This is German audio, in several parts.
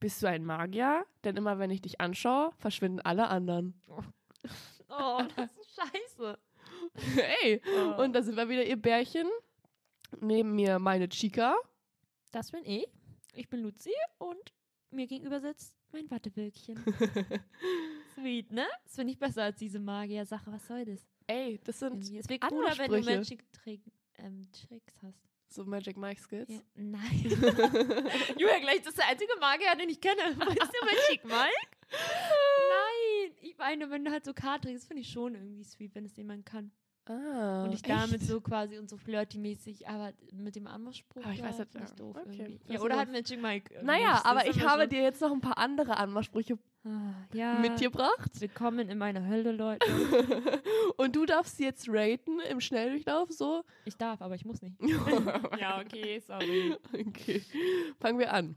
Bist du ein Magier? Denn immer wenn ich dich anschaue, verschwinden alle anderen. Oh, das ist scheiße. Hey! Oh. Und da sind wir wieder, ihr Bärchen. Neben mir meine Chica. Das bin ich. Ich bin Luzi und mir gegenüber sitzt mein Wattewölkchen. Sweet, ne? Das finde ich besser als diese Magier-Sache. Was soll das? Ey, das sind Irgendwie. Es wäre cooler, wenn du Trick, ähm, Tricks hast. So Magic Mike Skills. Ja. Nein. Julia, gleich, das ist der einzige Magier, den ich kenne. Weißt du, Magic Mike? Nein. Ich meine, wenn du halt so Karten trägst, finde ich schon irgendwie sweet, wenn es jemand kann. Ah, und ich damit so quasi und so flirty-mäßig, aber mit dem Anmachspruch, Aber ich weiß ja, ich ja, doof okay. irgendwie. Das Ja, oder halt Magic Mike. irgendwie. Naja, Das aber ich habe dir jetzt noch ein paar andere Anmachsprüche ja. mitgebracht. Willkommen in meiner Hölle, Leute. Und du darfst jetzt raten im Schnelldurchlauf so. Ich darf, aber ich muss nicht. ja, okay, sorry. okay. Fangen wir an.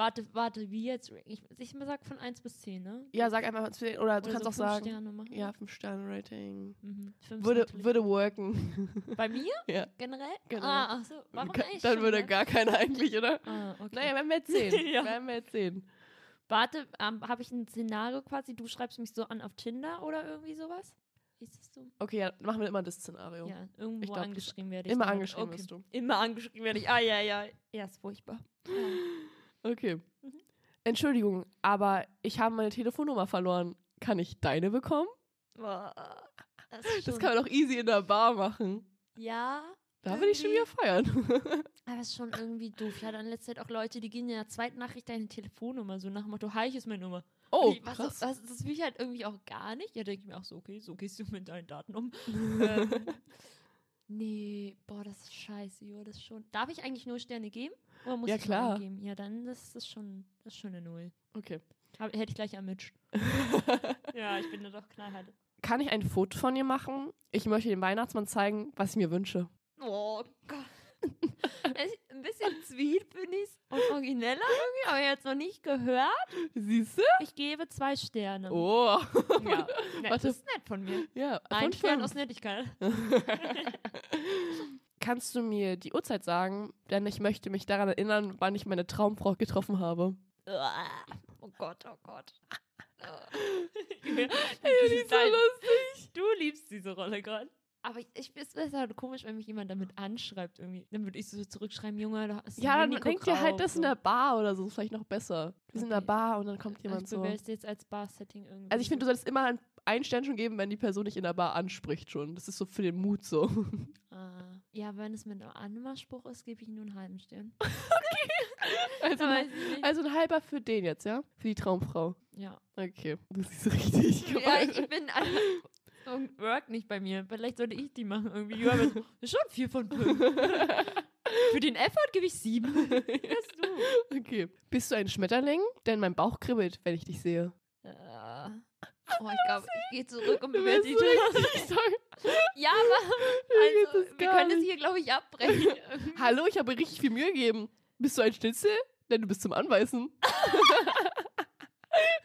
Warte, warte, wie jetzt? Ich, ich sag von 1 bis 10, ne? Ja, sag einfach zu den, oder du Oder kannst so auch sagen. Sterne machen. Ja, 5-Sterne-Rating. Mhm. Fünf Würde, natürlich. würde worken. Bei mir? ja. Generell? Generell. Ah, ach so. Warum eigentlich Dann schon, würde ne? gar keiner eigentlich, oder? Ah, okay. Naja, wir jetzt sehen. Ja. Wenn wir jetzt sehen. Warte, ähm, habe ich ein Szenario quasi? Du schreibst mich so an auf Tinder oder irgendwie sowas? Ist das so? Okay, ja, machen wir immer das Szenario. Ja, irgendwo Ich glaub, angeschrieben werde ich. Immer angeschrieben okay. wirst du. Immer angeschrieben werde ich. Ah, ja, ja. Ja, ist furchtbar. Okay. Mhm. Entschuldigung, aber ich habe meine Telefonnummer verloren. Kann ich deine bekommen? Boah, das, Das kann man doch easy in der Bar machen. Ja, Da will ich schon wieder feiern. aber es ist schon irgendwie doof. Ich hatte in letzter Zeit auch Leute, die gehen in der zweiten Nachricht deine Telefonnummer, so nach dem Motto, hi, hier ist meine Nummer. Oh, Wie, was, krass. Das, das will ich halt irgendwie auch gar nicht. Ja, denke ich mir auch so, okay, so gehst du mit deinen Daten um. ähm, nee, boah, das ist scheiße, jo, das ist schon. Darf ich eigentlich nur Sterne geben? Oder muss Ja, ich klar. geben? Ja, dann das ist schon, das ist schon eine Null. Okay. Hab, hätte ich gleich ermitscht. ja, ich bin da doch knallhart. Kann ich ein Foto von dir machen? Ich möchte dem Weihnachtsmann zeigen, was ich mir wünsche. Oh Gott. Ein bisschen ich und origineller irgendwie, aber jetzt noch nicht gehört. Siehst du? Ich gebe zwei Sterne. Oh. Ja, nett, Warte. das ist nett von mir. Ja, Ein von Stern fünf. aus Nettigkeit. Kannst du mir die Uhrzeit sagen? Denn ich möchte mich daran erinnern, wann ich meine Traumfrau getroffen habe. Oh Gott, oh Gott. die ist so lustig. Du liebst diese Rolle gerade. Aber ich, es ist halt komisch, wenn mich jemand damit anschreibt irgendwie. Dann würde ich so zurückschreiben, Junge, du hast Ja, dann denkt ihr halt das in so. der Bar oder so, ist vielleicht noch besser. Wir sind in der Okay. Bar und dann kommt jemand Ich so. es jetzt als Bar-Setting irgendwie. Also ich finde, du solltest immer ein- einen Stern schon geben, wenn die Person dich in der Bar anspricht schon. Das ist so für den Mut so. Ah, ja, wenn es mit einem Anmachspruch ist, gebe ich nur einen halben Stern. Also, Weiß ich nicht. also ein halber für den jetzt, ja? Für die Traumfrau. Ja. Okay. Du siehst richtig Ja, gemein. ich bin einfach. So work nicht bei mir. Vielleicht sollte ich die machen irgendwie. Ja, ist schon vier von fünf. Für den Effort gebe ich sieben. Bist du? Okay. Bist du ein Schmetterling? Denn mein Bauch kribbelt, wenn ich dich sehe. Äh, oh, ich glaube, ich gehe zurück und Du bewerte die sorry. Ja, aber also, das wir können es hier, glaube ich, abbrechen. Hallo, ich habe richtig viel Mühe gegeben. Bist du ein Schnitzel? Denn du bist zum Anbeißen.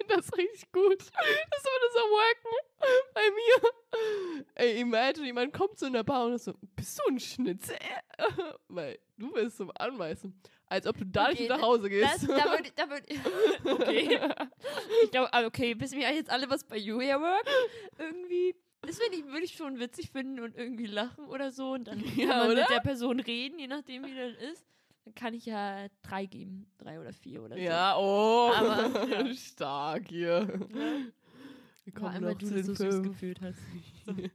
das ist richtig gut. Das würde so worken bei mir. Ey, imagine, jemand kommt so in der Bar und ist so, bist du ein Schnitzel? Weil du bist zum Anbeißen. Als ob du da nicht Okay, nach Hause Das, gehst. da würde da würd, okay. Ich glaube, okay, wissen wir jetzt alle, was bei Julia work? Irgendwie. Das finde ich, würde ich schon witzig finden und irgendwie lachen oder so. Und dann Ja, kann man oder? mit der Person reden, je nachdem, wie das ist. Dann kann ich ja drei geben. Drei oder vier oder so. Ja, oh. Aber, ja. Stark hier. Ja. Wir War kommen einmal noch du den so süß gefühlt hast.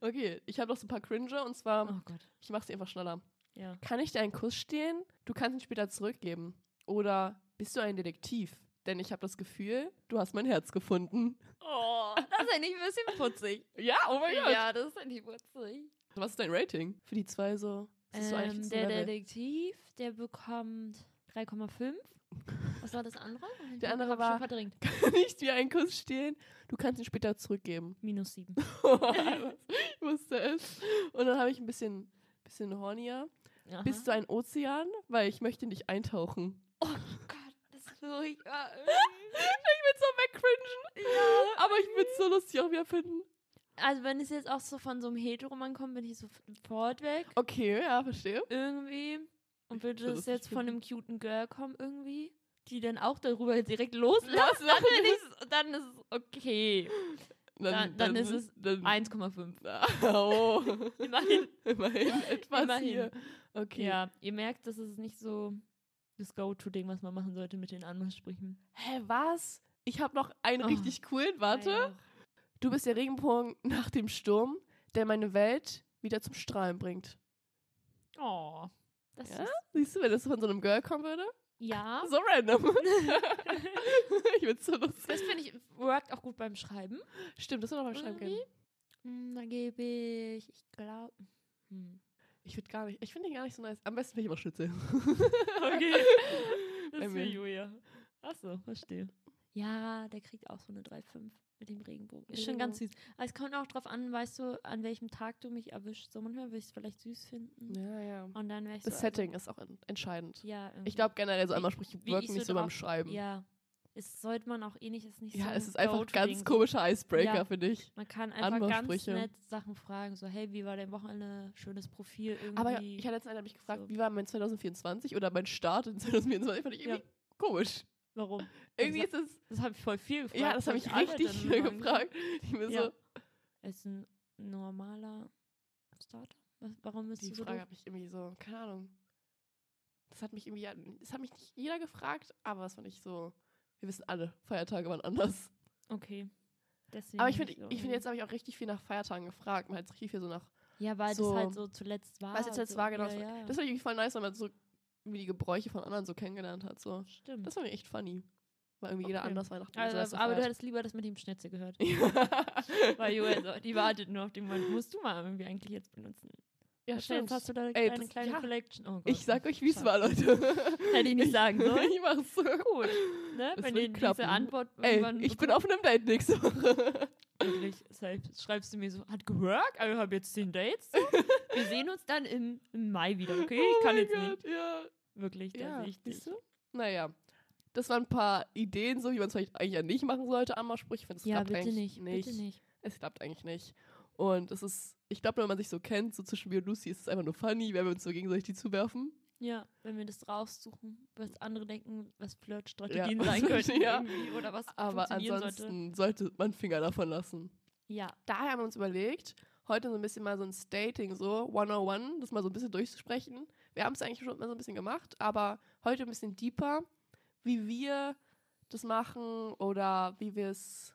Okay, ich habe noch so ein paar Cringe und zwar, Oh Gott. ich mache sie einfach schneller. Ja. Kann ich dir einen Kuss stehlen? Du kannst ihn später zurückgeben. Oder bist du ein Detektiv? Denn ich habe das Gefühl, du hast mein Herz gefunden. Oh, das ist nicht ein bisschen putzig. Ja, oh mein Gott. Ja, das ist nicht putzig. Was ist dein Rating? Für die zwei so. So eigentlich Ähm, ein der? Detektiv, der bekommt 3,5. Was war das andere? Der andere war- verdrängt. Kann ich dir einen Kuss stehlen? Du kannst ihn später zurückgeben. Minus 7. ich wusste es. Und dann habe ich ein bisschen, bisschen hornier. Bist du ein Ozean? Weil ich möchte nicht eintauchen. Oh Gott, das ist furchtbar. Ich will so wegcringen. Ja. Aber ich würde es so lustig auch wieder finden. Also wenn es jetzt auch so von so einem Heteroman kommt, bin ich sofort weg. Okay, ja, verstehe. Irgendwie. Und würde es jetzt von einem cuten Girl kommen irgendwie. Die dann auch darüber direkt loslassen, dann, dann ist es okay. Dann- dann ist es dann, 1,5. Oh. Immerhin. Immerhin etwas Immerhin. hier. Okay. Ja, ihr merkt, das ist nicht so das Go-To-Ding, was man machen sollte mit den Anmachsprüchen. Hä, was? Ich habe noch einen Oh. richtig coolen. Warte. Du bist der Regenbogen nach dem Sturm, der meine Welt wieder zum Strahlen bringt. Oh. Das Ja? ist. Siehst du, wenn das von so einem Girl kommen würde? Ja. So random. ich find's so lustig. Das finde ich, workt auch gut beim Schreiben. Stimmt, das soll noch beim Schreiben gehen. Hm, da gebe ich, ich glaube. Hm. Ich finde gar nicht, ich finde den gar nicht so nice. Am besten finde ich immer Schnitzel. Okay. Bei Das ist mir. Julia. Achso, verstehe. Ja, der kriegt auch so eine 3,5 mit dem Regenbogen. Ist schon ganz süß. Aber es kommt auch drauf an, weißt du, an welchem Tag du mich erwischst. So manchmal würde ich es vielleicht süß finden. Ja, ja. Und dann wäre ich Das so. Setting ist auch en- entscheidend. Also, ja, irgendwie. Ich glaube generell so Anmachsprüche wirken ich nicht so beim Schreiben. Ja. Es sollte man auch eh nicht, ist nicht Ja, so es ein ist einfach Go-to-Ding, ganz komischer Icebreaker, Ja. finde ich. Man kann einfach ganz nett Sachen fragen, so, hey, wie war dein Wochenende? Schönes Profil irgendwie. Aber ich hatte letztens mich gefragt, so. wie war mein 2024 oder mein Start in 2024? Fand ich Ja. irgendwie komisch. Warum? Irgendwie ist es. Das habe ich voll viel gefragt. Ja, das habe weil ich richtig viel gefragt. Ich mir Ja. so, Ist ein normaler Starter? Was, warum bist die du so Frage doof? hat mich irgendwie so, keine Ahnung. Das hat mich irgendwie, das hat mich nicht jeder gefragt, aber das fand ich so, wir wissen alle, Feiertage waren anders. Okay. Deswegen aber ich finde, so ich finde jetzt habe ich auch richtig viel nach Feiertagen gefragt. Man hat richtig viel so nach, Ja, weil so- das halt so zuletzt war. was jetzt jetzt so. war, genau. Ja, das war- ja. Das fand ich irgendwie voll nice, weil man so wie die Gebräuche von anderen so kennengelernt hat. So. stimmt. Das fand ich echt funny. Weil irgendwie jeder Okay. anders Weihnachten also, Silvester aber du hättest lieber das mit dem Schnitzel gehört. ja, Weil Joel, so, die wartet nur auf den Moment. Musst du mal irgendwie eigentlich jetzt benutzen. Jetzt stimmt. hast du da Ey, deine das- kleine ja. Collection. Oh Gott. Ich sag euch, wie es war, Leute. Hätte ich nicht sagen sollen. Ich mach's. Gut. Ne? Das Wenn ihr diese Antwort Ey, ich bin auf einem Date nächste Woche. Wirklich, selbst schreibst du mir so, hat geworkt, also ich habe jetzt zehn Dates. So. Wir sehen uns dann im, im Mai wieder, okay? Oh Ich kann jetzt nicht. Gott, Ja. Wirklich, da Ja, sehe ich dich. Naja. Das waren ein paar Ideen, so wie man es vielleicht eigentlich ja nicht machen sollte, Anmachsprüche. Ich finde, es Ja, klappt bitte eigentlich nicht, bitte nicht. Es klappt eigentlich nicht. Und es ist, ich glaube, wenn man sich so kennt, so zwischen mir und Lucy, ist es einfach nur funny, wenn wir uns so gegenseitig die zuwerfen. Ja, wenn wir das raussuchen, was andere denken, was Flirtstrategien Ja. sein könnten Ja. irgendwie oder was Aber ansonsten sollte. sollte man Finger davon lassen. Ja, Daher haben wir uns überlegt, heute so ein bisschen mal so ein Stating, so 101, das mal so ein bisschen durchzusprechen. Wir haben es eigentlich schon mal so ein bisschen gemacht, aber heute ein bisschen deeper, wie wir das machen oder wie wir es,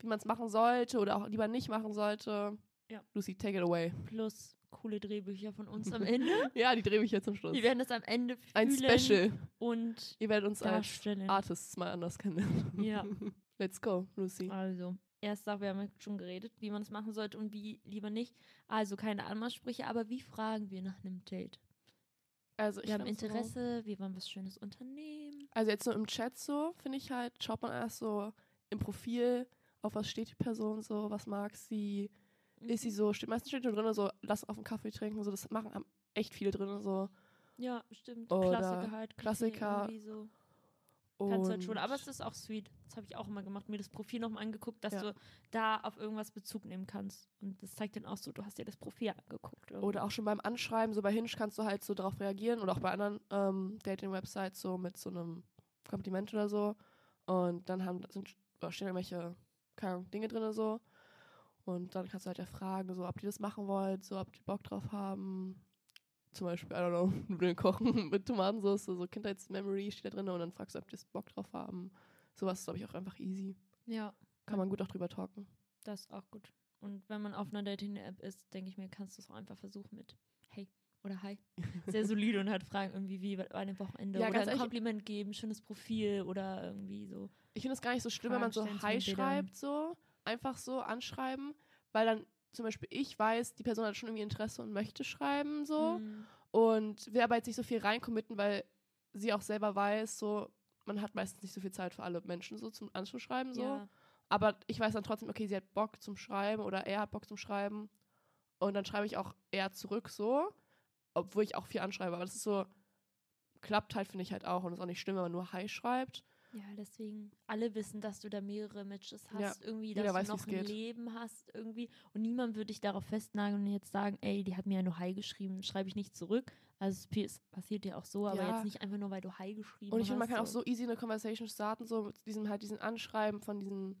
wie man es machen sollte oder auch lieber nicht machen sollte. Ja. Lucy, take it away. plus coole Drehbücher von uns am Ende. Ja, die jetzt zum Schluss. Wir werden das am Ende fühlen Ein Special. und Ihr werdet uns als darstellen. Artists mal anders kennen. Ja. Let's go, Lucy. Also, erst wir haben ja schon geredet, wie man es machen sollte und wie lieber nicht. Also keine Anmachsprüche, aber wie fragen wir nach einem Date? Also ich Wir haben find's so- Interesse, wir wollen was Schönes unternehmen. Also jetzt so im Chat so, finde ich halt, schaut man erst so im Profil, auf was steht die Person so, was mag sie, ist sie so, steht meistens steht da drin so, lass auf einen Kaffee trinken, so, das machen echt viele drin so. Ja, stimmt. Oder Klassiker halt. Klassiker. So. Kannst halt schon. Aber es ist auch sweet. Das habe ich auch immer gemacht, mir das Profil nochmal angeguckt, dass Ja. du da auf irgendwas Bezug nehmen kannst. Und das zeigt dann auch so, du hast dir das Profil angeguckt. irgendwie. oder auch schon beim Anschreiben, so bei Hinge kannst du halt so darauf reagieren oder auch bei anderen ähm, Dating-Websites so mit so einem Kompliment oder so. Und dann haben, sind, oder stehen irgendwelche keine Dinge drin so. Und dann kannst du halt ja fragen, so, ob die das machen wollt, so, ob die Bock drauf haben. Zum Beispiel, I don't know, Nudeln kochen mit Tomatensauce, so Kindheitsmemory steht da drin und dann fragst du, ob die Bock drauf haben. Sowas ist, glaube ich, auch einfach easy. Ja, Kann man gut auch drüber talken. das ist auch gut. Und wenn man auf einer Dating-App ist, denke ich mir, kannst du es auch einfach versuchen mit Hey oder Hi. Sehr solide und halt fragen irgendwie, wie war dein Wochenende? Ja, oder ein ehrlich- Kompliment geben, schönes Profil oder irgendwie so. Ich finde es gar nicht so schlimm, wenn man so Fragen Hi schreibt, so. Einfach so anschreiben, weil dann zum Beispiel ich weiß, die Person hat schon irgendwie Interesse und möchte schreiben, so. Mm, Und will aber jetzt nicht so viel reincommitten, weil sie auch selber weiß, so, man hat meistens nicht so viel Zeit für alle Menschen so zum Anzuschreiben, so. Ja, Aber ich weiß dann trotzdem, okay, sie hat Bock zum Schreiben oder er hat Bock zum Schreiben. Und dann schreibe ich auch eher zurück so, obwohl ich auch viel anschreibe. Aber das ist so, klappt halt, finde ich halt auch. Und ist auch nicht schlimm, wenn man nur Hi schreibt. Ja, deswegen, alle wissen, dass du da mehrere Matches hast, Ja, irgendwie, dass weiß, du noch ein geht. Leben hast, irgendwie. Und niemand würde dich darauf festnageln und jetzt sagen, ey, die hat mir ja nur Hi geschrieben, schreibe ich nicht zurück. Also es passiert ja auch so, aber Ja. jetzt nicht einfach nur, weil du Hi geschrieben Und ich finde, man hast. kann auch so easy eine Conversation starten, so mit diesem halt diesen Anschreiben von diesen,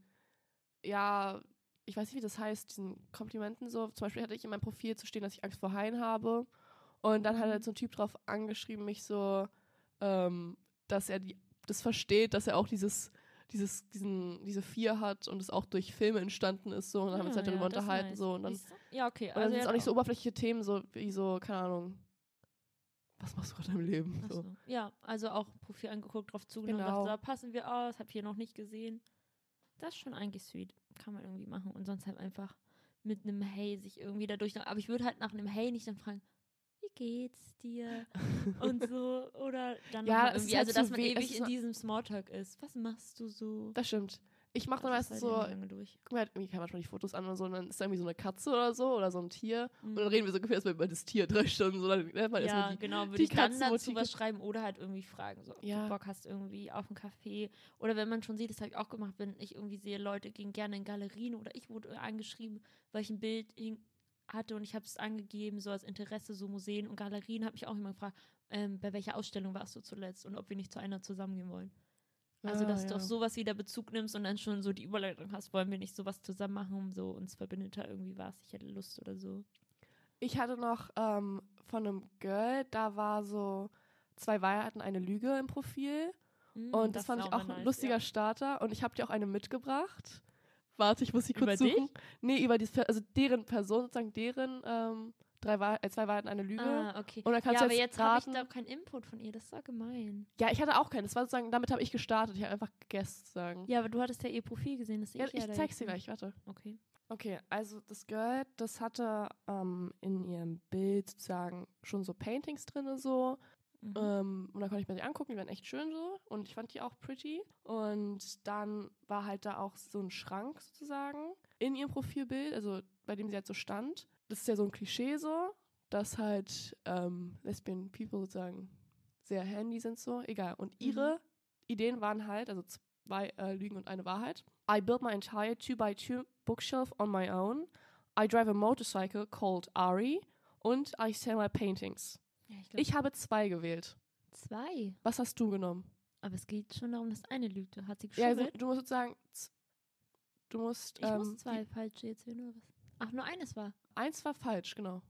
ja, ich weiß nicht, wie das heißt, diesen Komplimenten so. Zum Beispiel hatte ich in meinem Profil zu stehen, dass ich Angst vor Haien habe. Und dann hat Mhm. halt so ein Typ drauf angeschrieben, mich so, ähm, dass er die, das versteht, dass er auch dieses, dieses, diesen, diese Vier hat und es auch durch Filme entstanden ist so. Und dann haben wir uns Ah, halt darüber ja, ist unterhalten nice. so. Und dann? Ja, okay. und dann Also sind es auch nicht so oberflächliche Themen, so wie so, keine Ahnung, was machst du gerade im Leben? So. so. Ja, also auch Profil angeguckt, drauf zugenommen, Genau. dachte, da passen wir aus, hab hier noch nicht gesehen. Das ist schon eigentlich sweet. Kann man irgendwie machen. Und sonst halt einfach mit einem Hey sich irgendwie dadurch. noch- Aber ich würde halt nach einem Hey nicht dann fragen, geht's dir? Und so. Oder dann Ja, irgendwie, halt also dass man ewig in so- diesem Smalltalk ist. Was machst du so? Das stimmt. Ich mache dann meistens halt so, guck mal, halt, irgendwie kann man schon die Fotos an und so, und dann ist da irgendwie so eine Katze oder so oder so ein Tier. Und dann Mhm. reden wir so ungefähr erstmal über das Tier drei Stunden. So, dann lernt man ja, erstmal die. genau, würde die ich dann dazu was schreiben oder halt irgendwie fragen, so, ob Ja. du Bock hast irgendwie auf einen Café. Oder wenn man schon sieht, das habe ich auch gemacht, wenn ich irgendwie sehe, Leute gehen gerne in Galerien oder ich wurde angeschrieben, weil ich ein Bild hing, hatte und ich habe es angegeben, so als Interesse, so Museen und Galerien, habe mich auch immer gefragt, ähm, bei welcher Ausstellung warst du zuletzt und ob wir nicht zu einer zusammengehen wollen. Also, Ah, dass du ja. auf sowas wieder Bezug nimmst und dann schon so die Überleitung hast, wollen wir nicht sowas zusammen machen, so uns verbindet da irgendwie was, ich hätte Lust oder so. Ich hatte noch ähm, von einem Girl, da war so zwei Wahrheiten, eine Lüge im Profil. Mm, Und das, fand ist ich auch ein nice, lustiger ja. Starter. Und ich habe dir auch eine mitgebracht. Warte, ich muss sie kurz Über suchen. Nee, über dieses, also deren Person, sozusagen deren ähm, drei Wahr äh, zwei Wahrheiten, eine Lüge. Ah, okay. Und dann kannst ja, du aber jetzt habe ich da keinen Input von ihr. Das doch gemein. Ja, ich hatte auch keinen. Das war sozusagen, damit habe ich gestartet. Ich habe einfach gegessen, sozusagen. Ja, aber du hattest ja ihr Profil gesehen. Das Ja, ich, ja ich zeig's dir gleich, warte. Okay. Okay, also das Girl, das hatte ähm, in ihrem Bild sozusagen schon so Paintings drin so. Mhm. Ähm, und dann konnte ich mir die angucken, die waren echt schön so. Und ich fand die auch pretty. Und dann war halt da auch so ein Schrank sozusagen in ihrem Profilbild, also bei dem sie halt so stand. Das ist ja so ein Klischee so, dass halt ähm, Lesbian People sozusagen sehr handy sind so. Egal. Und Mhm. ihre Ideen waren halt, also zwei äh, Lügen und eine Wahrheit. I built my entire 2x2 bookshelf on my own. I drive a motorcycle called Ari. Und I sell my paintings. Ja, ich glaube, Ich habe zwei gewählt. zwei. Was hast du genommen? Aber es geht schon darum, dass eine lügt. Hat sie Ja, geschummelt? also, du musst sozusagen. Du musst. ich ähm, muss zwei falsche jetzt sehen, oder was? Ach, nur eines war. Eins war falsch, genau.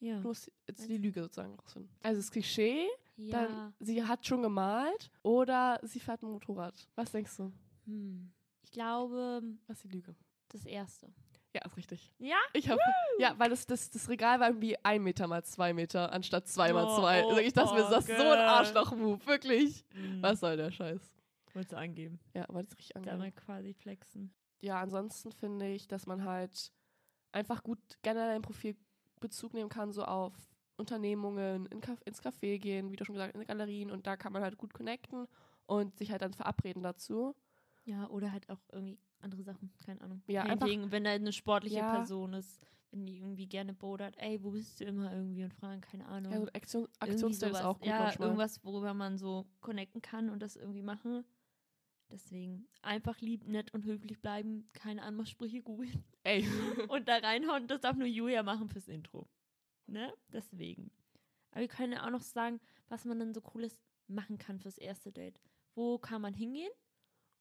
Ja. Du musst jetzt Eins- die Lüge sozusagen rausfinden. Also das Klischee, ja. dann sie hat schon gemalt oder sie fährt ein Motorrad. Was denkst du? Hm. Ich glaube, Was ist die Lüge? das erste. Ja, ist richtig. Ja? Ich habe ja, weil das, das, das Regal war irgendwie ein Meter mal zwei Meter anstatt zwei mal Oh, zwei. oh, also ich dachte mir, oh, das ist so ein. Arschloch-Move, wirklich. Hm. Was soll der Scheiß? Wolltest du angeben? Ja, das ist richtig Da angenehm. mal quasi flexen. ja, ansonsten finde ich, dass man halt einfach gut generell im Profil Bezug nehmen kann, so auf Unternehmungen, in Caf ins Café gehen, wie du schon gesagt, in Galerien und da kann man halt gut connecten und sich halt dann verabreden dazu. Ja, oder halt auch irgendwie andere Sachen, keine Ahnung. Ja, einfach- Painting, wenn da eine sportliche Ja. Person ist, wenn die irgendwie gerne bodert, ey, wo bist du immer irgendwie und fragen, keine Ahnung. Ja, so Aktion, Aktionsstil ist auch gut Ja, manchmal. irgendwas, worüber man so connecten kann und das irgendwie machen. Deswegen einfach lieb, nett und höflich bleiben, keine Anmachsprüche googeln Ey. und da reinhauen. Das darf nur Julia machen fürs Intro. Ne? Deswegen. Aber wir können ja auch noch sagen, was man dann so cooles machen kann fürs erste Date. Wo kann man hingehen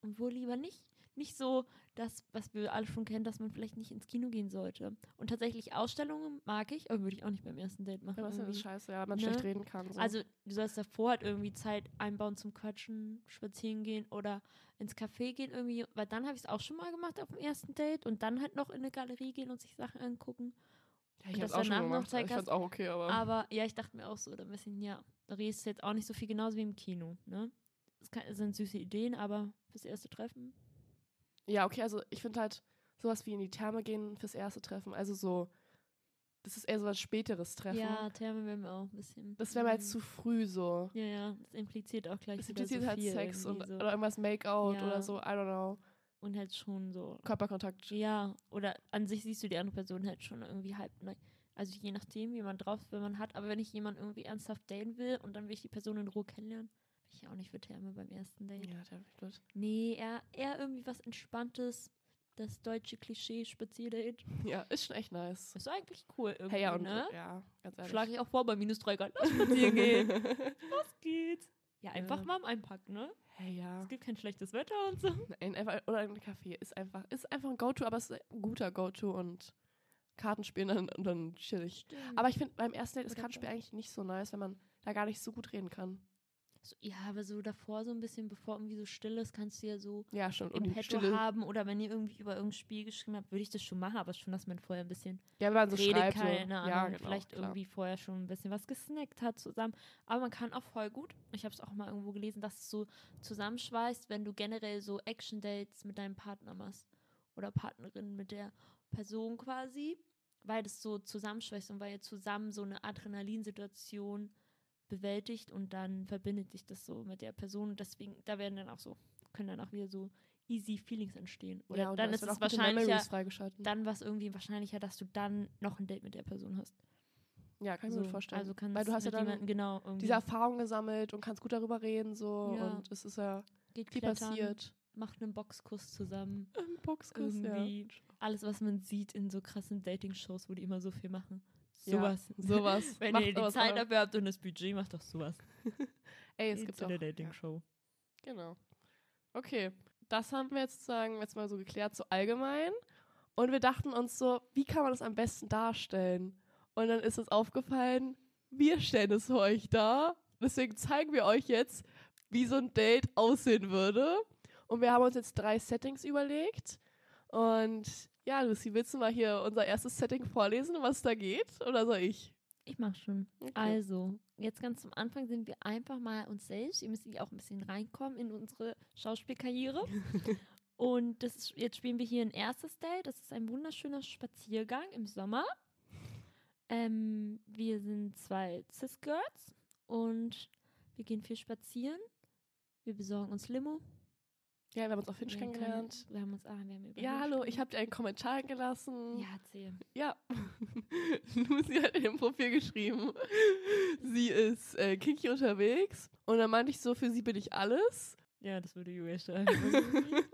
und wo lieber nicht? Nicht so das, was wir alle schon kennen, dass man vielleicht nicht ins Kino gehen sollte. Und tatsächlich Ausstellungen mag ich, aber würde ich auch nicht beim ersten Date machen. Ja, ist das irgendwie. scheiße, ja, man Ne? schlecht reden kann. So. Also du sollst davor halt irgendwie Zeit einbauen zum Quatschen, spazieren gehen oder ins Café gehen irgendwie, weil dann habe ich es auch schon mal gemacht auf dem ersten Date und dann halt noch in eine Galerie gehen und sich Sachen angucken. ja, ich das auch schon noch gemacht. Zeit Ich fand's auch okay, aber. Aber ja, ich dachte mir auch so, oder ein bisschen, ja, da redest jetzt auch nicht so viel genauso wie im Kino, ne? Es sind süße Ideen, aber fürs erste Treffen. Ja, okay, also ich finde halt sowas wie in die Therme gehen fürs erste Treffen. Also so, das ist eher so was späteres Treffen. Ja, Therme wäre mir auch ein bisschen. Das wäre mir mm, zu früh so. Ja, ja, das impliziert auch gleich wieder impliziert so halt viel Sex und, so. oder irgendwas Make-out Ja. oder so, I don't know. und halt schon so Körperkontakt. Ja, oder an sich siehst du die andere Person halt schon irgendwie halb neu. Also je nachdem, wie man drauf ist, wenn man hat. Aber wenn ich jemanden irgendwie ernsthaft daten will und dann will ich die Person in Ruhe kennenlernen, Ich auch nicht für Therme beim ersten Date. Ja, der wird. Nee, eher, eher irgendwie was Entspanntes. Das deutsche Klischee-Spazierdate. Ja, ist schon echt nice. Ist eigentlich cool irgendwie, Hey, ja, und ne? ja, ganz ehrlich. Schlage ich auch vor bei minus 3 Grad. Lass spazieren gehen. Los geht's. Ja, einfach Ja. mal einpacken, ne? hey, ja. Es gibt kein schlechtes Wetter und so. Ein, einfach, oder ein Café ist einfach, ist einfach ein Go-To, aber es ist ein guter Go-To und Kartenspielen dann, und dann chillig. Aber ich finde beim ersten Date ist Kartenspiel eigentlich nicht so nice, wenn man da gar nicht so gut reden kann. So, ja, aber so davor so ein bisschen, bevor irgendwie so still ist, kannst du ja so Ja, stimmt. im Petto Stille. haben oder wenn ihr irgendwie über irgendein Spiel geschrieben habt, würde ich das schon machen, aber schon, dass man vorher ein bisschen Ja, wenn man so redet, schreibt. Keine Ahnung, Ja, genau, vielleicht klar. irgendwie vorher schon ein bisschen was gesnackt hat zusammen. Aber man kann auch voll gut, ich habe es auch mal irgendwo gelesen, dass es so zusammenschweißt, wenn du generell so Action-Dates mit deinem Partner machst oder Partnerin mit der Person quasi, weil das so zusammenschweißt und weil ihr zusammen so eine Adrenalinsituation bewältigt und dann verbindet sich das so mit der Person und deswegen, da werden dann auch so, können dann auch wieder so easy Feelings entstehen. Oder ja, dann da ist es wahrscheinlicher, dann war es irgendwie wahrscheinlicher, dass du dann noch ein Date mit der Person hast. ja, kann ich mir gut vorstellen. Also kannst Weil du hast ja dann genau diese Erfahrung gesammelt und kannst gut darüber reden so Ja. und es ist ja geht viel klettern, passiert. macht einen Boxkuss zusammen. Im Boxkuss, Irgendwie alles, was man sieht in so krassen Dating-Shows, wo die immer so viel machen. Ja, Sowas. sowas. Wenn Macht ihr die Zeit dafür habt und das Budget, macht doch sowas. Ey, es gibt auch. Ja, Dating-Show. genau. Okay, das haben wir jetzt sozusagen jetzt mal so geklärt, so allgemein. Und wir dachten uns so, wie kann man das am besten darstellen? Und dann ist uns aufgefallen, wir stellen es für euch dar. Deswegen zeigen wir euch jetzt, wie so ein Date aussehen würde. Und wir haben uns jetzt drei Settings überlegt. Und ja, Lucy, willst du mal hier unser erstes Setting vorlesen, was da geht? Oder soll ich? Ich mach schon. Okay. Also, jetzt ganz zum Anfang sind wir einfach mal uns selbst. Ihr müsst auch ein bisschen reinkommen in unsere Schauspielkarriere. Und das ist, jetzt spielen wir hier ein erstes Date. Das ist ein wunderschöner Spaziergang im Sommer. Ähm, wir sind zwei Cis-Girls und wir gehen viel spazieren. Wir besorgen uns Limo. Ja, wir haben uns auf Hinge kennengelernt. Wir haben uns, ah, wir haben über Ja, hallo, ich habe dir einen Kommentar gelassen. Ja, erzähl. Ja. Lucy hat in ihrem Profil geschrieben, sie ist äh, kinky unterwegs. Und dann meinte ich so, für sie bin ich alles. Ja, das würde Julia sagen.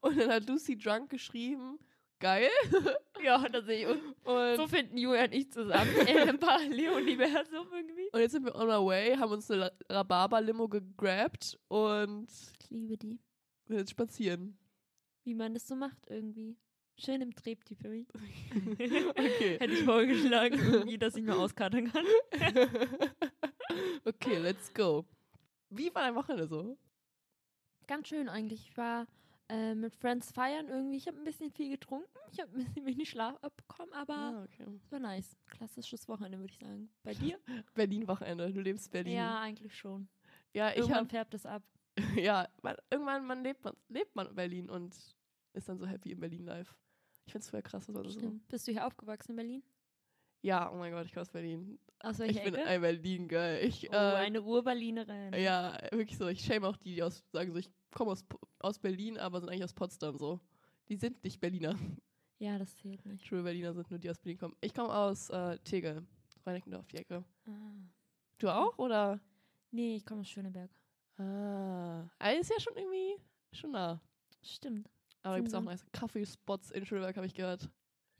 und dann hat Lucy drunk geschrieben, geil. ja, das sehe ich. Und Und, so finden Julia und ich zusammen. Äh, Im Paralleluniversum irgendwie. und jetzt sind wir on our way, haben uns eine Rhabarber-Limo gegrabt und Ich liebe die. Sind jetzt spazieren. Wie man das so macht irgendwie. Schön im Treptieferi. Okay. Hätte ich vorgeschlagen, irgendwie, dass ich mir auskatern kann. okay, let's go. Wie war dein Wochenende so? Ganz schön eigentlich. Ich war äh, mit Friends feiern irgendwie. Ich habe ein bisschen viel getrunken. Ich habe ein bisschen wenig Schlaf abbekommen, aber Ah, okay. war nice. Klassisches Wochenende, würde ich sagen. Bei dir? Berlin-Wochenende, du lebst Berlin. Ja, eigentlich schon. ja ich Irgendwann habe färbt es ab. ja, man, irgendwann man lebt, man lebt man in Berlin und ist dann so happy in Berlin live. Ich find's voll krass, was man so. Bist du hier aufgewachsen in Berlin? Ja, oh mein Gott, ich komme aus Berlin. Aus welcher ich bin Ecke? ein Berlin Girl. Ich, oh, äh, eine Urberlinerin. ja, wirklich so. Ich shame auch die, die aus, sagen so, ich komme aus, aus Berlin, aber sind eigentlich aus Potsdam so. Die sind nicht Berliner. Ja, das zählt nicht. True Berliner sind nur die aus Berlin kommen. Ich komme aus äh, Tegel, Reinickendorf, die Ecke. Ah. Du auch oder? Nee, ich komme aus Schöneberg. Ah, ah, ist ja schon irgendwie schon nah. Stimmt. Aber gibt es auch Sind nice Kaffeespots in Schöneberg, habe ich gehört.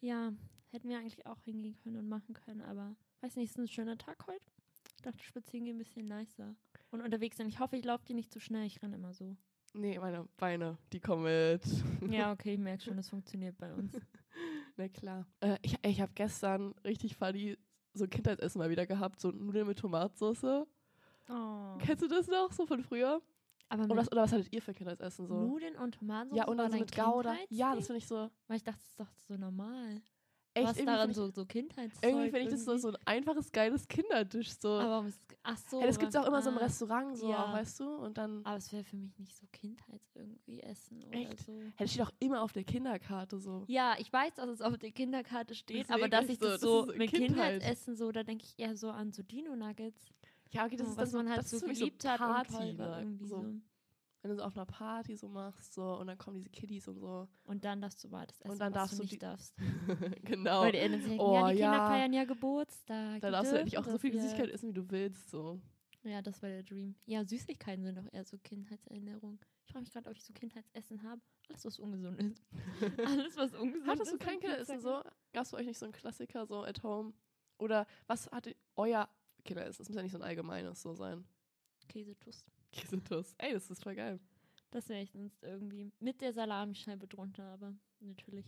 Ja, hätten wir eigentlich auch hingehen können und machen können, aber weiß nicht, ist ein schöner Tag heute. Ich dachte, spazieren gehen ein bisschen nicer. Und unterwegs sein. Ich hoffe, ich laufe dir nicht zu schnell. Ich renne immer so. Nee, meine Beine, die kommen mit. Ja, okay, ich merke schon, das funktioniert bei uns. Na klar. Äh, ich ich habe gestern richtig funny so ein Kindheitsessen mal wieder gehabt, so Nudeln mit Tomatsauce. Oh. Kennst du das noch, so von früher? Aber Oder was, oder was hattet ihr für Kindheitsessen so? Nudeln und Tomaten ja, und dann so mit Gouda. Ja, das finde ich so Weil ich dachte, das ist doch so normal. echt Was daran ich, so, so Kindheitszeug irgendwie finde ich das so, so ein einfaches, geiles Kindertisch. So. Aber warum ist, ach so. hey, das gibt's weil- auch immer so im ah, Restaurant, so, ja. weißt du? Und dann Aber es wäre für mich nicht so Kindheits irgendwie Essen oder Echt? so. hätte ich doch immer auf der Kinderkarte so. Ja, ich weiß, dass es auf der Kinderkarte steht, aber Deswegen dass ist ich so, das das so so mit Kindheit. Kindheitsessen so, da denke ich eher so an so Dino-Nuggets. Ja, okay, das so, ist was dann man so, halt das so ist für geliebt so hat und Party, toll war ne? irgendwie so. so. Wenn du es auf einer Party so machst, so, und dann kommen diese Kiddies und so. Und dann darfst du mal das Essen, dann was darfst du nicht darfst. genau. Weil die Eltern sagen, Oh, ja, die Kinder ja. feiern ja Geburtstag. Da darfst du endlich auch so viel das Süßigkeit essen, wie du willst. So. Ja, das war der Dream. Ja, Süßigkeiten sind doch eher so Kindheitserinnerungen. Ich frage mich gerade, ob ich so Kindheitsessen habe. Alles, was ungesund ist. Alles, was ungesund Hattest du ist. kein an Kinderessen Kindheit- so? Gab es bei euch nicht so einen Klassiker so at home? Oder was hatte euer Kinderessen? Das muss ja nicht so ein allgemeines so sein. Käsetoast. Käsetoast. Ey, das ist voll geil. Das wäre ich sonst irgendwie. Mit der Salamischeibe drunter, aber natürlich.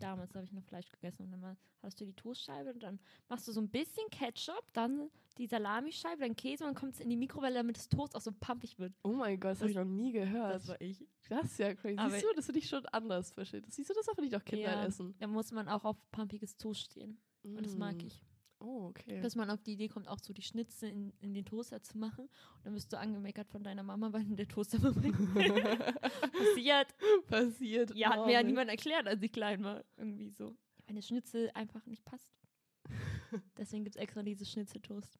Damals habe ich noch Fleisch gegessen und dann mal hast du die Toastscheibe und dann machst du so ein bisschen Ketchup, dann die Salamischeibe, dann Käse und dann kommt es in die Mikrowelle, damit das Toast auch so pampig wird. Oh mein Gott, das, habe ich noch nie gehört. ich. Das ist ja crazy. Aber- Siehst du, dass du dich schon anders verstehst? Siehst du, das finde ich doch Kinder Ja. essen. Da muss man auch auf pampiges Toast stehen. Und das mag Mm. ich. Oh, okay. Dass man auf die Idee kommt, auch so die Schnitze in, in den Toaster zu machen. Und dann wirst du angemeckert von deiner Mama, weil der Toaster passiert. Passiert. Ja, hat mir ja normal. niemand erklärt, als ich klein war. Irgendwie so. Meine Schnitzel einfach nicht passt. Deswegen gibt es extra dieses Schnitzeltoast.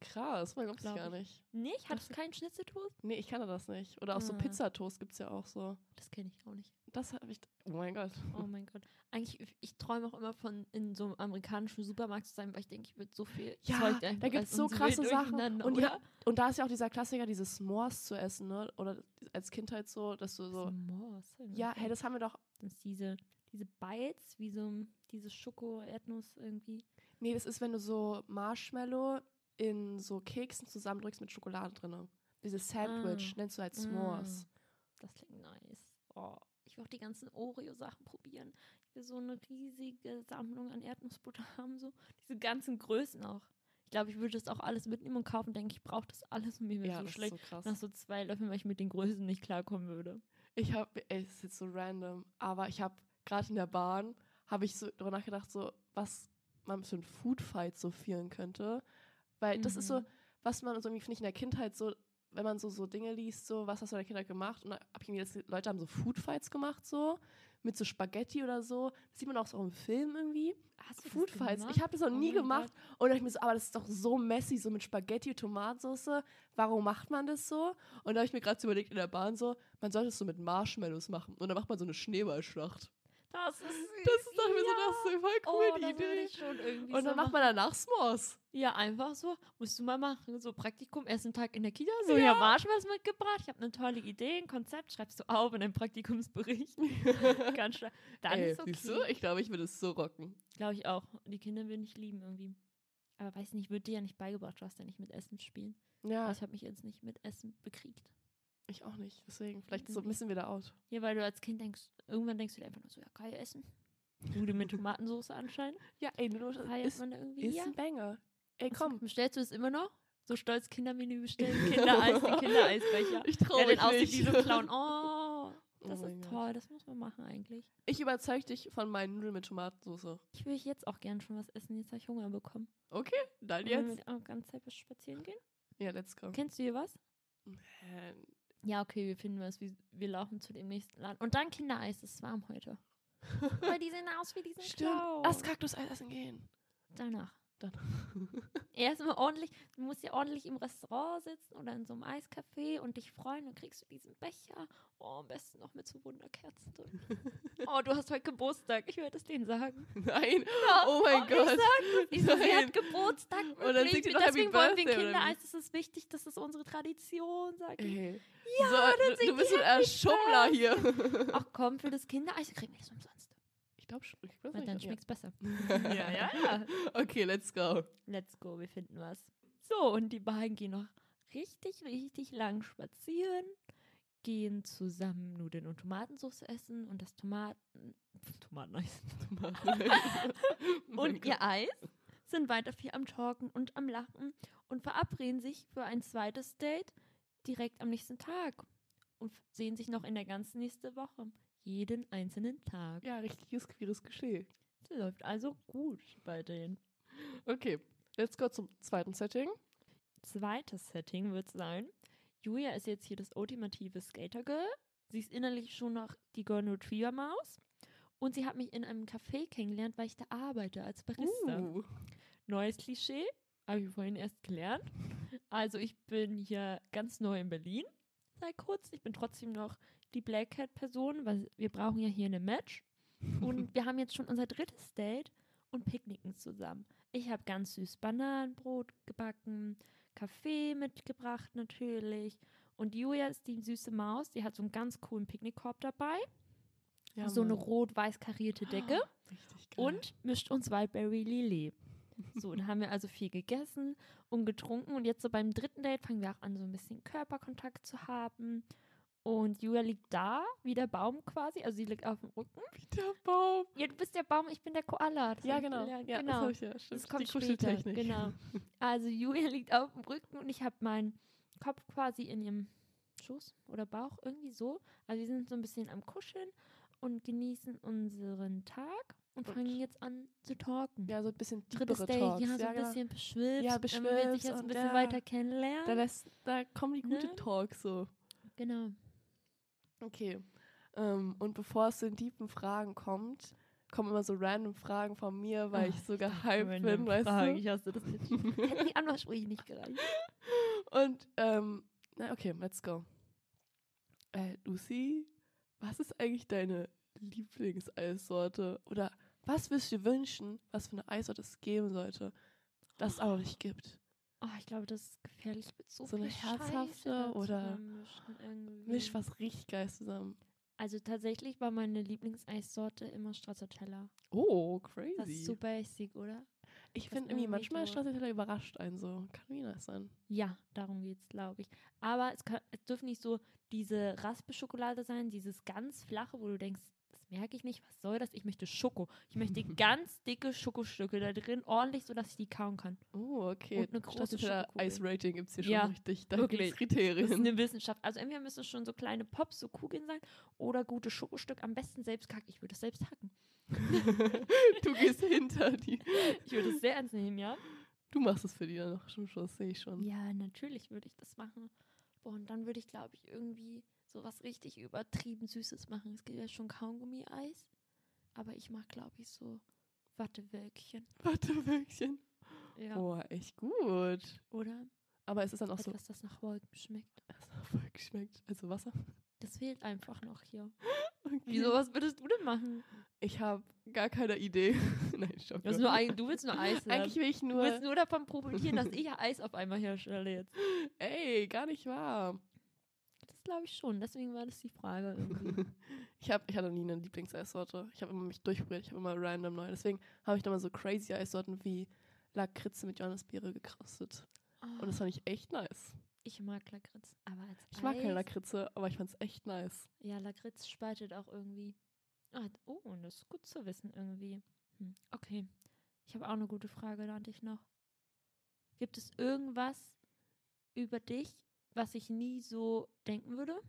Krass, man glaubt es gar ich. nicht. Nicht? Hattest du keinen Schnitzeltoast? Nee, ich kannte das nicht. Oder auch so Ah. Pizzatoast gibt es ja auch so. Das kenne ich auch nicht. Das habe ich. Oh mein Gott. Oh mein Gott. Eigentlich, ich- träume auch immer von in so einem amerikanischen Supermarkt zu sein, weil ich denke, ich würde so viel Ja, Zeug da gibt's essen so krasse Sachen. Und ja, Und da ist ja auch dieser Klassiker, diese S'mores zu essen, ne? Oder als Kindheit so, dass du so. S'mores, Ja, hey, das haben wir doch. Das ist diese, diese Bites, wie so diese Schoko-Erdnuss irgendwie. Nee, das ist, wenn du so Marshmallow in so Keksen zusammendrückst mit Schokolade drin. Dieses Sandwich Ah. nennst du halt S'mores. Das klingt nice. Oh, ich will auch die ganzen Oreo-Sachen probieren. Ich will so eine riesige Sammlung an Erdnussbutter haben, so diese ganzen Größen auch. Ich glaube, ich würde das auch alles mitnehmen und kaufen, denke ich, brauche das alles und mir wäre Ja, so das schlecht ist so krass. nach so zwei Löffeln, weil ich mit den Größen nicht klarkommen würde. Ich habe, ey, das ist jetzt so random, aber ich habe gerade in der Bahn, habe ich so darüber nachgedacht, so, was man für ein Foodfight so führen könnte. Weil das ist so, Mhm. was man so irgendwie, finde ich, in der Kindheit so, wenn man so, so Dinge liest, so, was hast du in der Kindheit gemacht? Und ich irgendwie, das, Leute haben so Foodfights gemacht, so, mit so Spaghetti oder so. Das sieht man auch so im Film irgendwie. Hast du Foodfights. Ich habe das noch Oh nie mein gemacht. Und da hab ich mir so, aber das ist doch so messy, so mit Spaghetti und Tomatensauce. Warum macht man das so? Und da habe ich mir gerade so überlegt in der Bahn so, man sollte es so mit Marshmallows machen. Und dann macht man so eine Schneeballschlacht. Das ist Das ist doch mir so, das ist eine voll Oh, coole das würde Idee. ich schon irgendwie Und so dann macht man danach S'mores. Ja, einfach so. Musst du mal machen. So Praktikum, ersten Tag in der Kita. So, Ja. ja, Marshmallows mitgebracht. Ich habe eine tolle Idee, ein Konzept. Schreibst du auf in deinem Praktikumsbericht. Ganz stark. Dann Ey, ist okay. siehst du? Ich glaube, ich würde es so rocken. Glaube ich auch. Die Kinder würden ich lieben irgendwie. Aber weiß nicht, wird dir ja nicht beigebracht. Du hast ja nicht mit Essen spielen. Ja, Ich habe mich jetzt nicht mit Essen bekriegt. Ich auch nicht. Deswegen, vielleicht so Irgendwie. missen wir da out. Ja, weil du als Kind denkst, irgendwann denkst du dir einfach nur so, ja, geil essen. Nudeln mit Tomatensauce anscheinend. Ja, ey, nur ist, man irgendwie. ist ja. ein Banger. Ey, komm. Bestellst du es immer noch? So stolz Kindermenü bestellen, Kindereis, die Kindereisbecher. Ich traue dann mich aussieht nicht. wie so Clown. Oh, Oh das mein ist Gott. toll. Das muss man machen eigentlich. Ich überzeug dich von meinen Nudeln mit Tomatensauce. Ich will jetzt auch gern schon was essen. Jetzt habe ich Hunger bekommen. Okay, dann Wollen wir jetzt. mit auch ganz Zeit was spazieren gehen? Ja, let's go. Kennst du hier was? Ja, okay, wir finden was. Wir, wir laufen zu dem nächsten Laden. Und dann Kindereis. Es ist warm heute. Weil die sehen aus wie diesen Stimmt. Clown. Lass Kaktuseis essen gehen. Danach. Dann. Erstmal ordentlich, du musst ja ordentlich im Restaurant sitzen oder in so einem Eiscafé und dich freuen, dann kriegst du diesen Becher. Oh, am besten noch mit so Wunderkerzen drin. Oh, du hast heute Geburtstag. Ich werde es denen sagen. Nein. Ja, Oh mein Ich Gott. sag, ich so, sie hat Geburtstag. Und dann singt Deswegen wollen wir oder Kindereis. Das ist wichtig. Das ist unsere Tradition, sag ich. Ey. Ja, so, dann du, du bist ein Schummler hier. Ach komm, für das Kindereis kriegen wir das umsonst. Ich glaube schon. Ich weiß Weil dann nicht. schmeckt's besser. ja. Ja, ja. Okay, let's go. Let's go, wir finden was. So, und die beiden gehen noch richtig, richtig lang spazieren, gehen zusammen Nudeln und Tomatensauce essen und das Tomaten... Tomateneis. und ihr Eis, sind weiter viel am Talken und am Lachen und verabreden sich für ein zweites Date direkt am nächsten Tag und sehen sich noch in der ganzen nächsten Woche. Jeden einzelnen Tag. Ja, richtiges queeres Geschehen. Läuft also gut bei denen. Okay, let's go zum zweiten Setting. zweites Setting wird sein, Julia ist jetzt hier das ultimative Skater-Girl. Sie ist innerlich schon noch die Golden Retriever-Maus. Und sie hat mich in einem Café kennengelernt, weil ich da arbeite als Barista. Uh. Neues Klischee, habe ich vorhin erst gelernt. Also ich bin hier ganz neu in Berlin seit kurzem. Ich bin trotzdem noch die Black Cat-Person, weil wir brauchen ja hier eine Match. Und wir haben jetzt schon unser drittes Date und picknicken zusammen. Ich habe ganz süß Bananenbrot gebacken, Kaffee mitgebracht natürlich. Und Julia ist die süße Maus, die hat so einen ganz coolen Picknickkorb dabei. Ja, so eine rot-weiß karierte Decke. Richtig geil. und mischt uns Wildberry Lillet. So, dann haben wir also viel gegessen und getrunken. Und jetzt so beim dritten Date fangen wir auch an, so ein bisschen Körperkontakt zu haben. Und Julia liegt da, wie der Baum quasi. Also sie liegt auf dem Rücken. Wie der Baum. Ja, du bist der Baum, ich bin der Koala. Das Ja, genau. gelernt. Ja, das genau. ich ja. Das kommt die später. Genau. Also Julia liegt auf dem Rücken und ich habe meinen Kopf quasi in ihrem Schoß oder Bauch irgendwie so. Also wir sind so ein bisschen am Kuscheln und genießen unseren Tag und Und- fangen jetzt an zu talken. Ja, so ein bisschen Drittes Date, Talks. ja, so ein genau. bisschen beschwipst. Ja, Man will sich jetzt beschwipst ein bisschen ja. weiter kennenlernen. Da, lässt, da kommen die gute Ne? Talks so. genau. Okay. Ähm, und bevor es zu den tiefen Fragen kommt, kommen immer so random Fragen von mir, weil Ah, ich so gehypt bin, weißt Fragen, du? Ich hasse das jetzt. Hätten die Anmachsprüche nicht gereicht. Und, ähm, na okay, let's go. Äh, Lucy, was ist eigentlich deine Lieblingseissorte? Oder was würdest du dir wünschen, was für eine Eissorte es geben sollte, das es auch noch nicht gibt? Oh, ich glaube, das ist gefährlich mit so, So eine herzhafte oder. Misch was richtig geil zusammen. Also tatsächlich war meine Lieblingseissorte immer Stracciatella. Oh, Das ist crazy. so basic, oder? Ich finde irgendwie, manchmal Stracciatella überrascht einen so. Kann wie nice sein. Ja, darum geht's, glaube ich. Aber es, kann, es dürfen nicht so diese Raspelschokolade sein, dieses ganz flache, wo du denkst, merke ich nicht, was soll das? Ich möchte Schoko. Ich möchte ganz dicke Schokostücke da drin, ordentlich, sodass ich die kauen kann. Oh, okay. Und eine große Stracciatella Schokokugel. Ice Rating gibt es hier Ja, schon richtig. Da wirklich. gibt's Das ist Kriterien. eine Wissenschaft. Also entweder müssen es schon so kleine Pops, so Kugeln sein oder gute Schokostück. Am besten selbst kacken. Ich würde es selbst hacken. du gehst hinter die. Ich würde es sehr ernst nehmen, ja? Du machst es für die dann noch schon, schon sehe ich schon. Ja, natürlich würde ich das machen. Boah, und dann würde ich, glaube ich, irgendwie so was richtig übertrieben Süßes machen. Es gibt ja schon Kaugummi-Eis. Aber ich mag, glaube ich, so Wattewölkchen. Warte, Wölkchen. Ja. Boah, echt gut. Oder Aber es ist dann auch so, etwas, das nach Wolken schmeckt. es nach Wolken schmeckt. Also Wasser. Das fehlt einfach noch hier. Okay. Wieso, was würdest du denn machen? Ich habe gar keine Idee. Nein, stopp. Du, hast nur ein, du willst nur Eis haben. Eigentlich will ich Du nur. willst nur davon profitieren, dass ich Eis auf einmal herstelle jetzt. Ey, gar nicht wahr. Glaube ich schon. Deswegen war das die Frage irgendwie. Ich, hab, ich hatte nie eine Lieblingseissorte. Ich habe immer mich durchprobiert. Ich habe immer random neu. Deswegen habe ich dann mal so crazy Eissorten wie Lakritze mit Johannisbeere gekrustet. Und das fand ich echt nice. ich mag Lakritz. Aber als Ich mag keine Eis- Lakritze, aber ich fand es echt nice. Ja, Lakritz spaltet auch irgendwie. Ah, oh, und das ist gut zu wissen irgendwie. Hm, okay. Ich habe auch eine gute Frage da an dich noch. Gibt es irgendwas über dich, was ich nie so denken würde,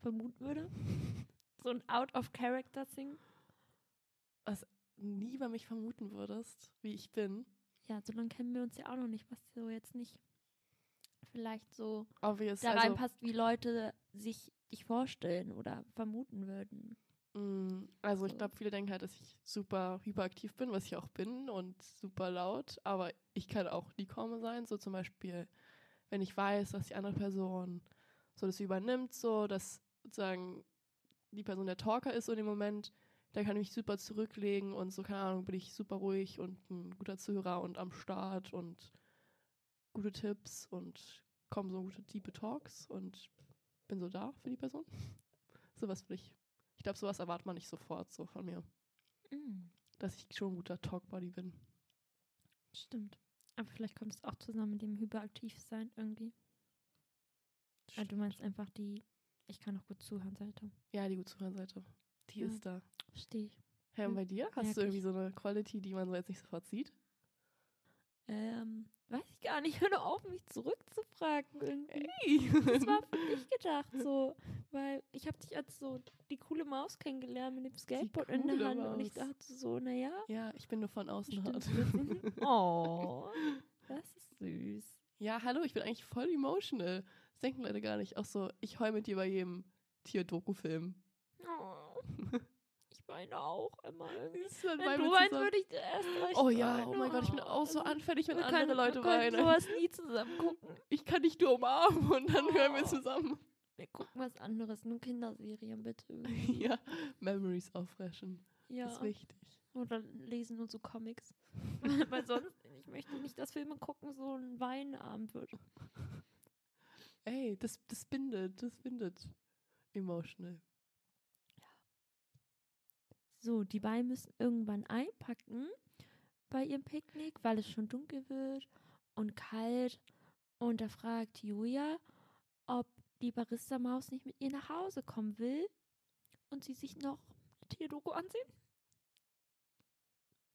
vermuten würde? So ein Out-of-Character-Thing? Nie bei mich vermuten würdest, wie ich bin. Ja, so lange kennen wir uns ja auch noch nicht, was so jetzt nicht vielleicht so Obvious. da also, reinpasst, wie Leute sich dich vorstellen oder vermuten würden. Mm, Also ich glaube, viele denken halt, dass ich super hyperaktiv bin, was ich auch bin und super laut, aber ich kann auch die Komme sein. So zum Beispiel, wenn ich weiß, dass die andere Person so das übernimmt, so dass sozusagen die Person der Talker ist so in dem Moment, dann kann ich mich super zurücklegen und so, keine Ahnung, bin ich super ruhig und ein guter Zuhörer und am Start und gute Tipps und kommen so gute tiefe Talks und bin so da für die Person. Sowas will ich. Ich glaube, sowas erwartet man nicht sofort so von mir, Mm, dass ich schon ein guter Talkbuddy bin. stimmt. Aber vielleicht kommt es auch zusammen mit dem hyperaktiv sein irgendwie. Ah, du meinst einfach die, ich kann auch gut zuhören Seite. Ja, die gut Zuhörerseite. Die Ja. ist da. Verstehe ich. Hey, und Hm, bei dir? Hast merk du irgendwie so eine Quality, die man so jetzt nicht sofort sieht? Ähm, weiß ich gar nicht. Hör auf, mich zurückzufragen irgendwie. Das war für dich gedacht so, weil ich habe dich als so die coole Maus kennengelernt mit dem Skateboard in der Hand und ich Maus. dachte so, naja, ja, ich bin nur von außen stimmt. hart. Oh, das ist süß. ja, hallo, ich bin eigentlich voll emotional. Das denken Leute gar nicht. Auch so, ich heul mit dir bei jedem Tier-Doku-Film. Oh, weine auch immer irgendwie. Wenn du weinst, würde ich erst recht Oh ja, oh mein Gott, ich bin auch so anfällig, wenn wir andere können- Leute wir weinen. sowas nie zusammen gucken. Ich kann dich nur umarmen und dann hören wir Oh. zusammen. Wir gucken was anderes, nur Kinderserien bitte. ja, Memories auffreschen. Ja. Das ist wichtig. Oder lesen nur so Comics. Weil sonst, ich möchte nicht, dass Filme gucken so ein Weinabend wird. Ey, das, das bindet, das bindet. Emotional. So, die beiden müssen irgendwann einpacken bei ihrem Picknick, weil es schon dunkel wird und kalt. Und da fragt Julia, ob die Barista-Maus nicht mit ihr nach Hause kommen will und sie sich noch Tierdoku ansehen.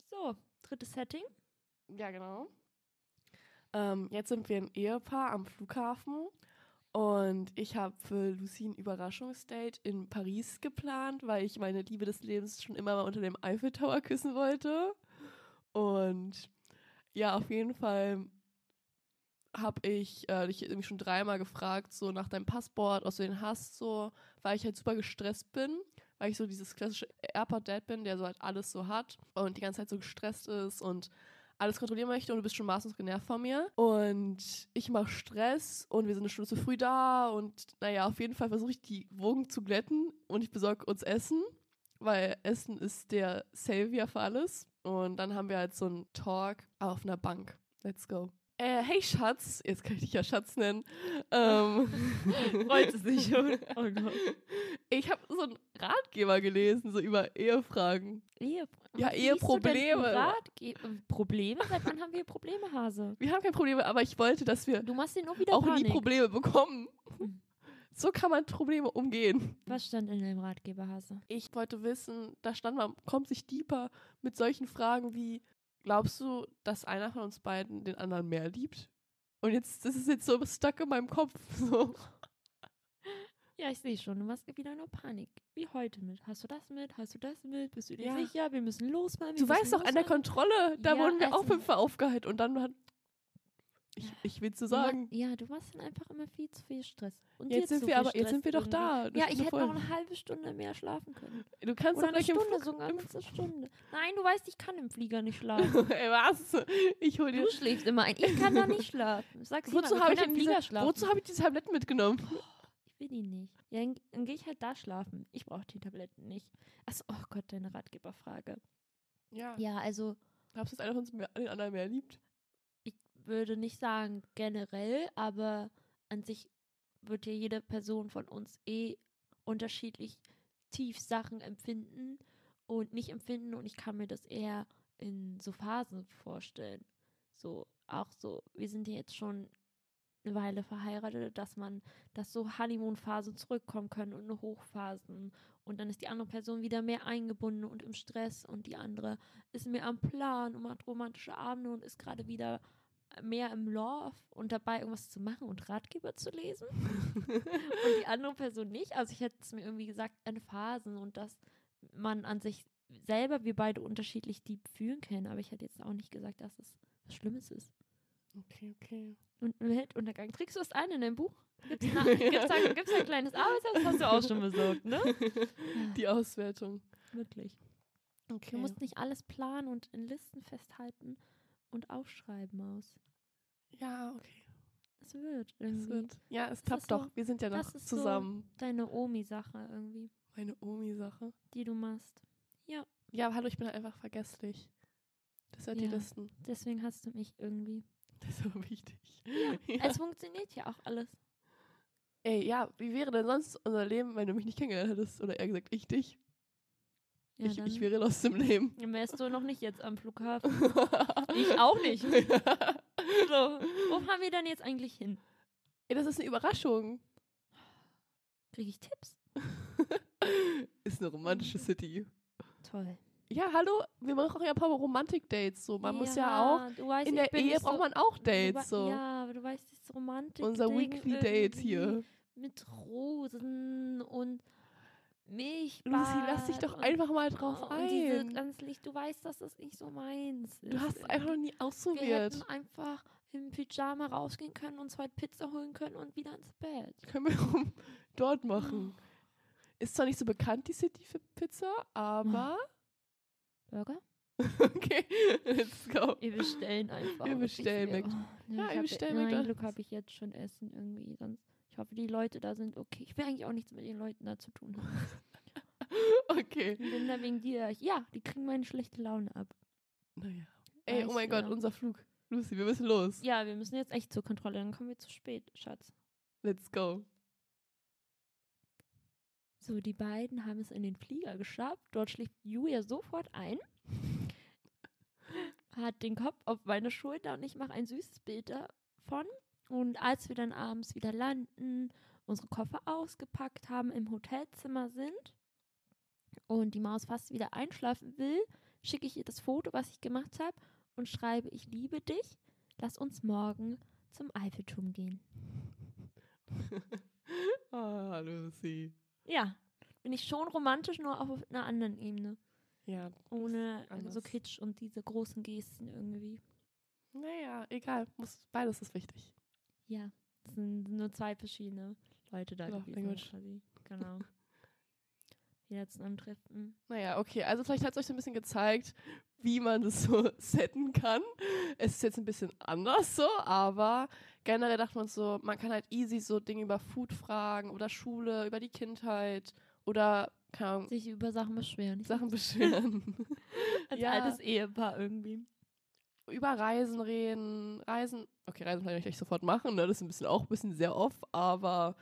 So, drittes Setting. Ja, genau. Ähm, jetzt sind wir ein Ehepaar am Flughafen und ich habe für Lucy ein Überraschungsdate in Paris geplant, weil ich meine Liebe des Lebens schon immer mal unter dem Eiffel Tower küssen wollte. Und ja, auf jeden Fall habe ich äh, dich irgendwie schon dreimal gefragt, so nach deinem Passwort, was du den hast, so, weil ich halt super gestresst bin, weil ich so dieses klassische Airport-Dad bin, der so halt alles so hat und die ganze Zeit so gestresst ist und alles kontrollieren möchte und du bist schon maßlos genervt von mir. Und ich mache Stress und wir sind eine Stunde zu früh da und naja, auf jeden Fall versuche ich die Wogen zu glätten und ich besorge uns Essen, weil Essen ist der Savior für alles. Und dann haben wir halt so einen Talk auf einer Bank. Let's go. Äh, hey Schatz, jetzt kann ich dich ja Schatz nennen. Ähm, Freut es sich schon. Oh Gott. ich habe so einen Ratgeber gelesen, so über Ehefragen. Ehe Ja, Eheprobleme. Probleme? Seit wann haben wir Probleme, Hase? Wir haben keine Probleme, aber ich wollte, dass wir Du machst dir nur wieder auch Panik. nie Probleme bekommen. Hm. So kann man Probleme umgehen. Was stand in deinem Ratgeber, Hase? Ich wollte wissen, da stand man kommt sich deeper mit solchen Fragen wie, glaubst du, dass einer von uns beiden den anderen mehr liebt? Und jetzt, das ist jetzt so stuck in meinem Kopf. So. Ja, ich sehe schon. Du machst wieder nur Panik. Wie heute mit. Hast du das mit? Hast du das mit? Bist du dir Ja. sicher? Wir müssen losfahren. wir Du weißt doch, an der. Kontrolle, da Ja, wurden wir auch also- fünfmal aufgehalten und dann hat. Ich, ich will zu sagen, Ja, du machst dann einfach immer viel zu viel Stress. Und jetzt sind wir viel aber, jetzt Stress sind wir doch irgendwie. da. Ja, ich hätte vorher. noch eine halbe Stunde mehr schlafen können. Du kannst Oder doch eine im Stunde, sogar im eine Stunde. Nein, du weißt, ich kann im Flieger nicht schlafen. Ey, was? Ich hol dir. Du schläfst immer ein. Ich kann da nicht schlafen. Sag's Wozu wir habe ich, denn Flieger diese- schlafen. wozu hab ich die Tabletten mitgenommen? Ich will die nicht. Ja, dann, dann gehe ich halt da schlafen. Ich brauche die Tabletten nicht. Achso, oh Gott, deine Ratgeberfrage. Ja. Ja, also Glaubst du, dass einer von uns mehr, den anderen mehr liebt? Würde nicht sagen generell, aber an sich wird ja jede Person von uns eh unterschiedlich tief Sachen empfinden und nicht empfinden und ich kann mir das eher in so Phasen vorstellen. So, auch so, wir sind ja jetzt schon eine Weile verheiratet, dass man, dass so Honeymoon-Phasen zurückkommen können und eine Hochphasen und dann ist die andere Person wieder mehr eingebunden und im Stress und die andere ist mehr am Plan und macht romantische Abende und ist gerade wieder mehr im Love und dabei irgendwas zu machen und Ratgeber zu lesen und die andere Person nicht. Also ich hätte es mir irgendwie gesagt, in Phasen und dass man an sich selber wir beide unterschiedlich deep fühlen können, aber ich hätte jetzt auch nicht gesagt, dass es was Schlimmes ist. Okay, okay. Und Weltuntergang. Trägst du das ein in deinem Buch? Gibt's, na, gibt's, ein, gibt's ein kleines Arbeitshaus? Das hast du auch schon besorgt, ne? Die Auswertung. Wirklich. Okay. Du musst nicht alles planen und in Listen festhalten und aufschreiben aus. ja, okay. Es wird Es irgendwie. wird. Ja, es klappt ist so- doch. Wir sind ja noch das ist so- zusammen. Deine Omi-Sache irgendwie, Meine Omi-Sache. die du machst. Ja, aber hallo, ich bin halt einfach vergesslich. Das sind die Ja. Listen. Deswegen hast du mich irgendwie. Das ist so wichtig. Ja. Es funktioniert ja auch alles. Ey, ja, wie wäre denn sonst unser Leben, wenn du mich nicht kennengelernt hättest? Oder eher gesagt, ich dich? Ja, ich, ich wäre aus dem Leben. dann wärst du noch nicht jetzt am Flughafen. Ich auch nicht. So, wo fahren wir dann jetzt eigentlich hin? Ey, das ist eine Überraschung. Kriege ich Tipps? ist eine romantische City. Toll. Ja, hallo, wir machen ja ein paar Romantik-Dates. So. Man muss ja auch, weißt, in der Ehe braucht so, man auch Dates. So. Ja, aber du weißt, das Romantik. Unser Weekly Date hier. Mit Rosen und Milchbad. Lucy, lass dich doch und, einfach mal drauf oh, und diese ein. ganz Licht, du weißt, dass das nicht so meins ist. Du hast es einfach noch nie Wir ausprobiert. hätten einfach im Pyjama rausgehen können, uns heute Pizza holen können und wieder ins Bett. Können wir dort machen. Ist zwar nicht so bekannt, die City für Pizza, aber Burger? okay, let's go. Wir bestellen einfach. Wir bestellen Mac- oh, Ja, ich wir bestellen McDonald's. Glück habe ich jetzt schon Essen irgendwie. Sonst, ich hoffe, die Leute da sind okay. Ich will eigentlich auch nichts mit den Leuten da zu tun haben. okay. Ich bin da wegen dir. Ja, die kriegen meine schlechte Laune ab. Naja. Ey, oh Weiß mein Gott, ja. unser Flug. Lucy, wir müssen los. Ja, wir müssen jetzt echt zur Kontrolle, dann kommen wir zu spät, Schatz. Let's go. So, die beiden haben es in den Flieger geschafft. Dort schläft Julia sofort ein, hat den Kopf auf meine Schulter und ich mache ein süßes Bild davon. Und als wir dann abends wieder landen, unsere Koffer ausgepackt haben, im Hotelzimmer sind und die Maus fast wieder einschlafen will, schicke ich ihr das Foto, was ich gemacht habe und schreibe, ich liebe dich, lass uns morgen zum Eiffelturm gehen. ah, Lucy. Ja, bin ich schon romantisch, nur auf einer anderen Ebene. Ja. Ohne so. Kitsch und diese großen Gesten irgendwie. Naja, egal. Muss, beides ist wichtig. Ja, es sind nur zwei verschiedene Leute da Love gewesen language. quasi. Genau. Wieder zusammentreffen. Naja, okay. Also vielleicht hat es euch so ein bisschen gezeigt, wie man das so setten kann. Es ist jetzt ein bisschen anders so, aber generell dachte man so, man kann halt easy so Dinge über Food fragen oder Schule, über die Kindheit oder, keine Ahnung, Sich über Sachen beschweren. Sachen beschweren. als ja. altes Ehepaar irgendwie. Über Reisen reden. Reisen, okay, Reisen kann ich nicht sofort machen, ne? das ist ein bisschen auch ein bisschen sehr off, aber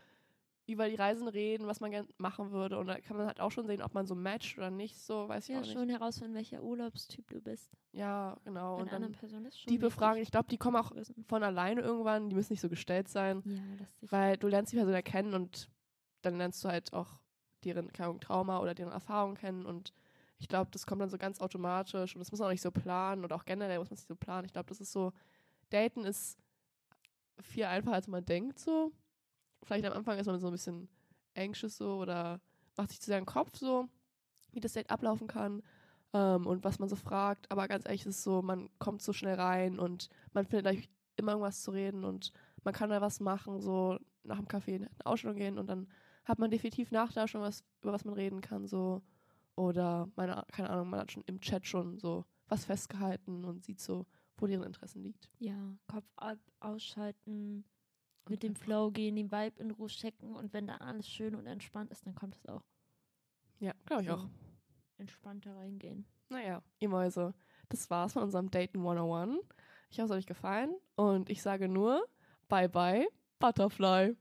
über die Reisen reden, was man gerne machen würde. Und da kann man halt auch schon sehen, ob man so matcht oder nicht, so, weiß ich Ja, auch nicht. schon herausfinden, welcher Urlaubstyp du bist. Ja, genau. Bei Und dann Person ist schon die befragen, ich glaube, die kommen auch von alleine irgendwann, die müssen nicht so gestellt sein, Ja, das weil du lernst die Person ja kennen und dann lernst du halt auch deren Trauma oder deren Erfahrung kennen und ich glaube, das kommt dann so ganz automatisch und das muss man auch nicht so planen und auch generell muss man es nicht so planen. Ich glaube, das ist so, Daten ist viel einfacher, als man denkt so. Vielleicht am Anfang ist man so ein bisschen anxious so oder macht sich zu sehr einen Kopf so, wie das Date ablaufen kann ähm, und was man so fragt. Aber ganz ehrlich ist es so, man kommt so schnell rein und man findet gleich immer irgendwas zu reden und man kann da was machen, so nach dem Kaffee in eine Ausstellung gehen und dann hat man definitiv nach da schon was, über was man reden kann, so. Oder, meine, keine Ahnung, man hat schon im Chat schon so was festgehalten und sieht so, wo deren Interessen liegt. Ja, Kopf ab, ausschalten, Und mit dem einfach- Flow gehen, den Vibe in Ruhe checken und wenn dann alles schön und entspannt ist, dann kommt es auch. Ja, glaube ich so auch. Entspannter reingehen. Naja, ihr Mäuse, das war's von unserem Daten 101. Ich hoffe, es hat euch gefallen und ich sage nur, bye bye, Butterfly.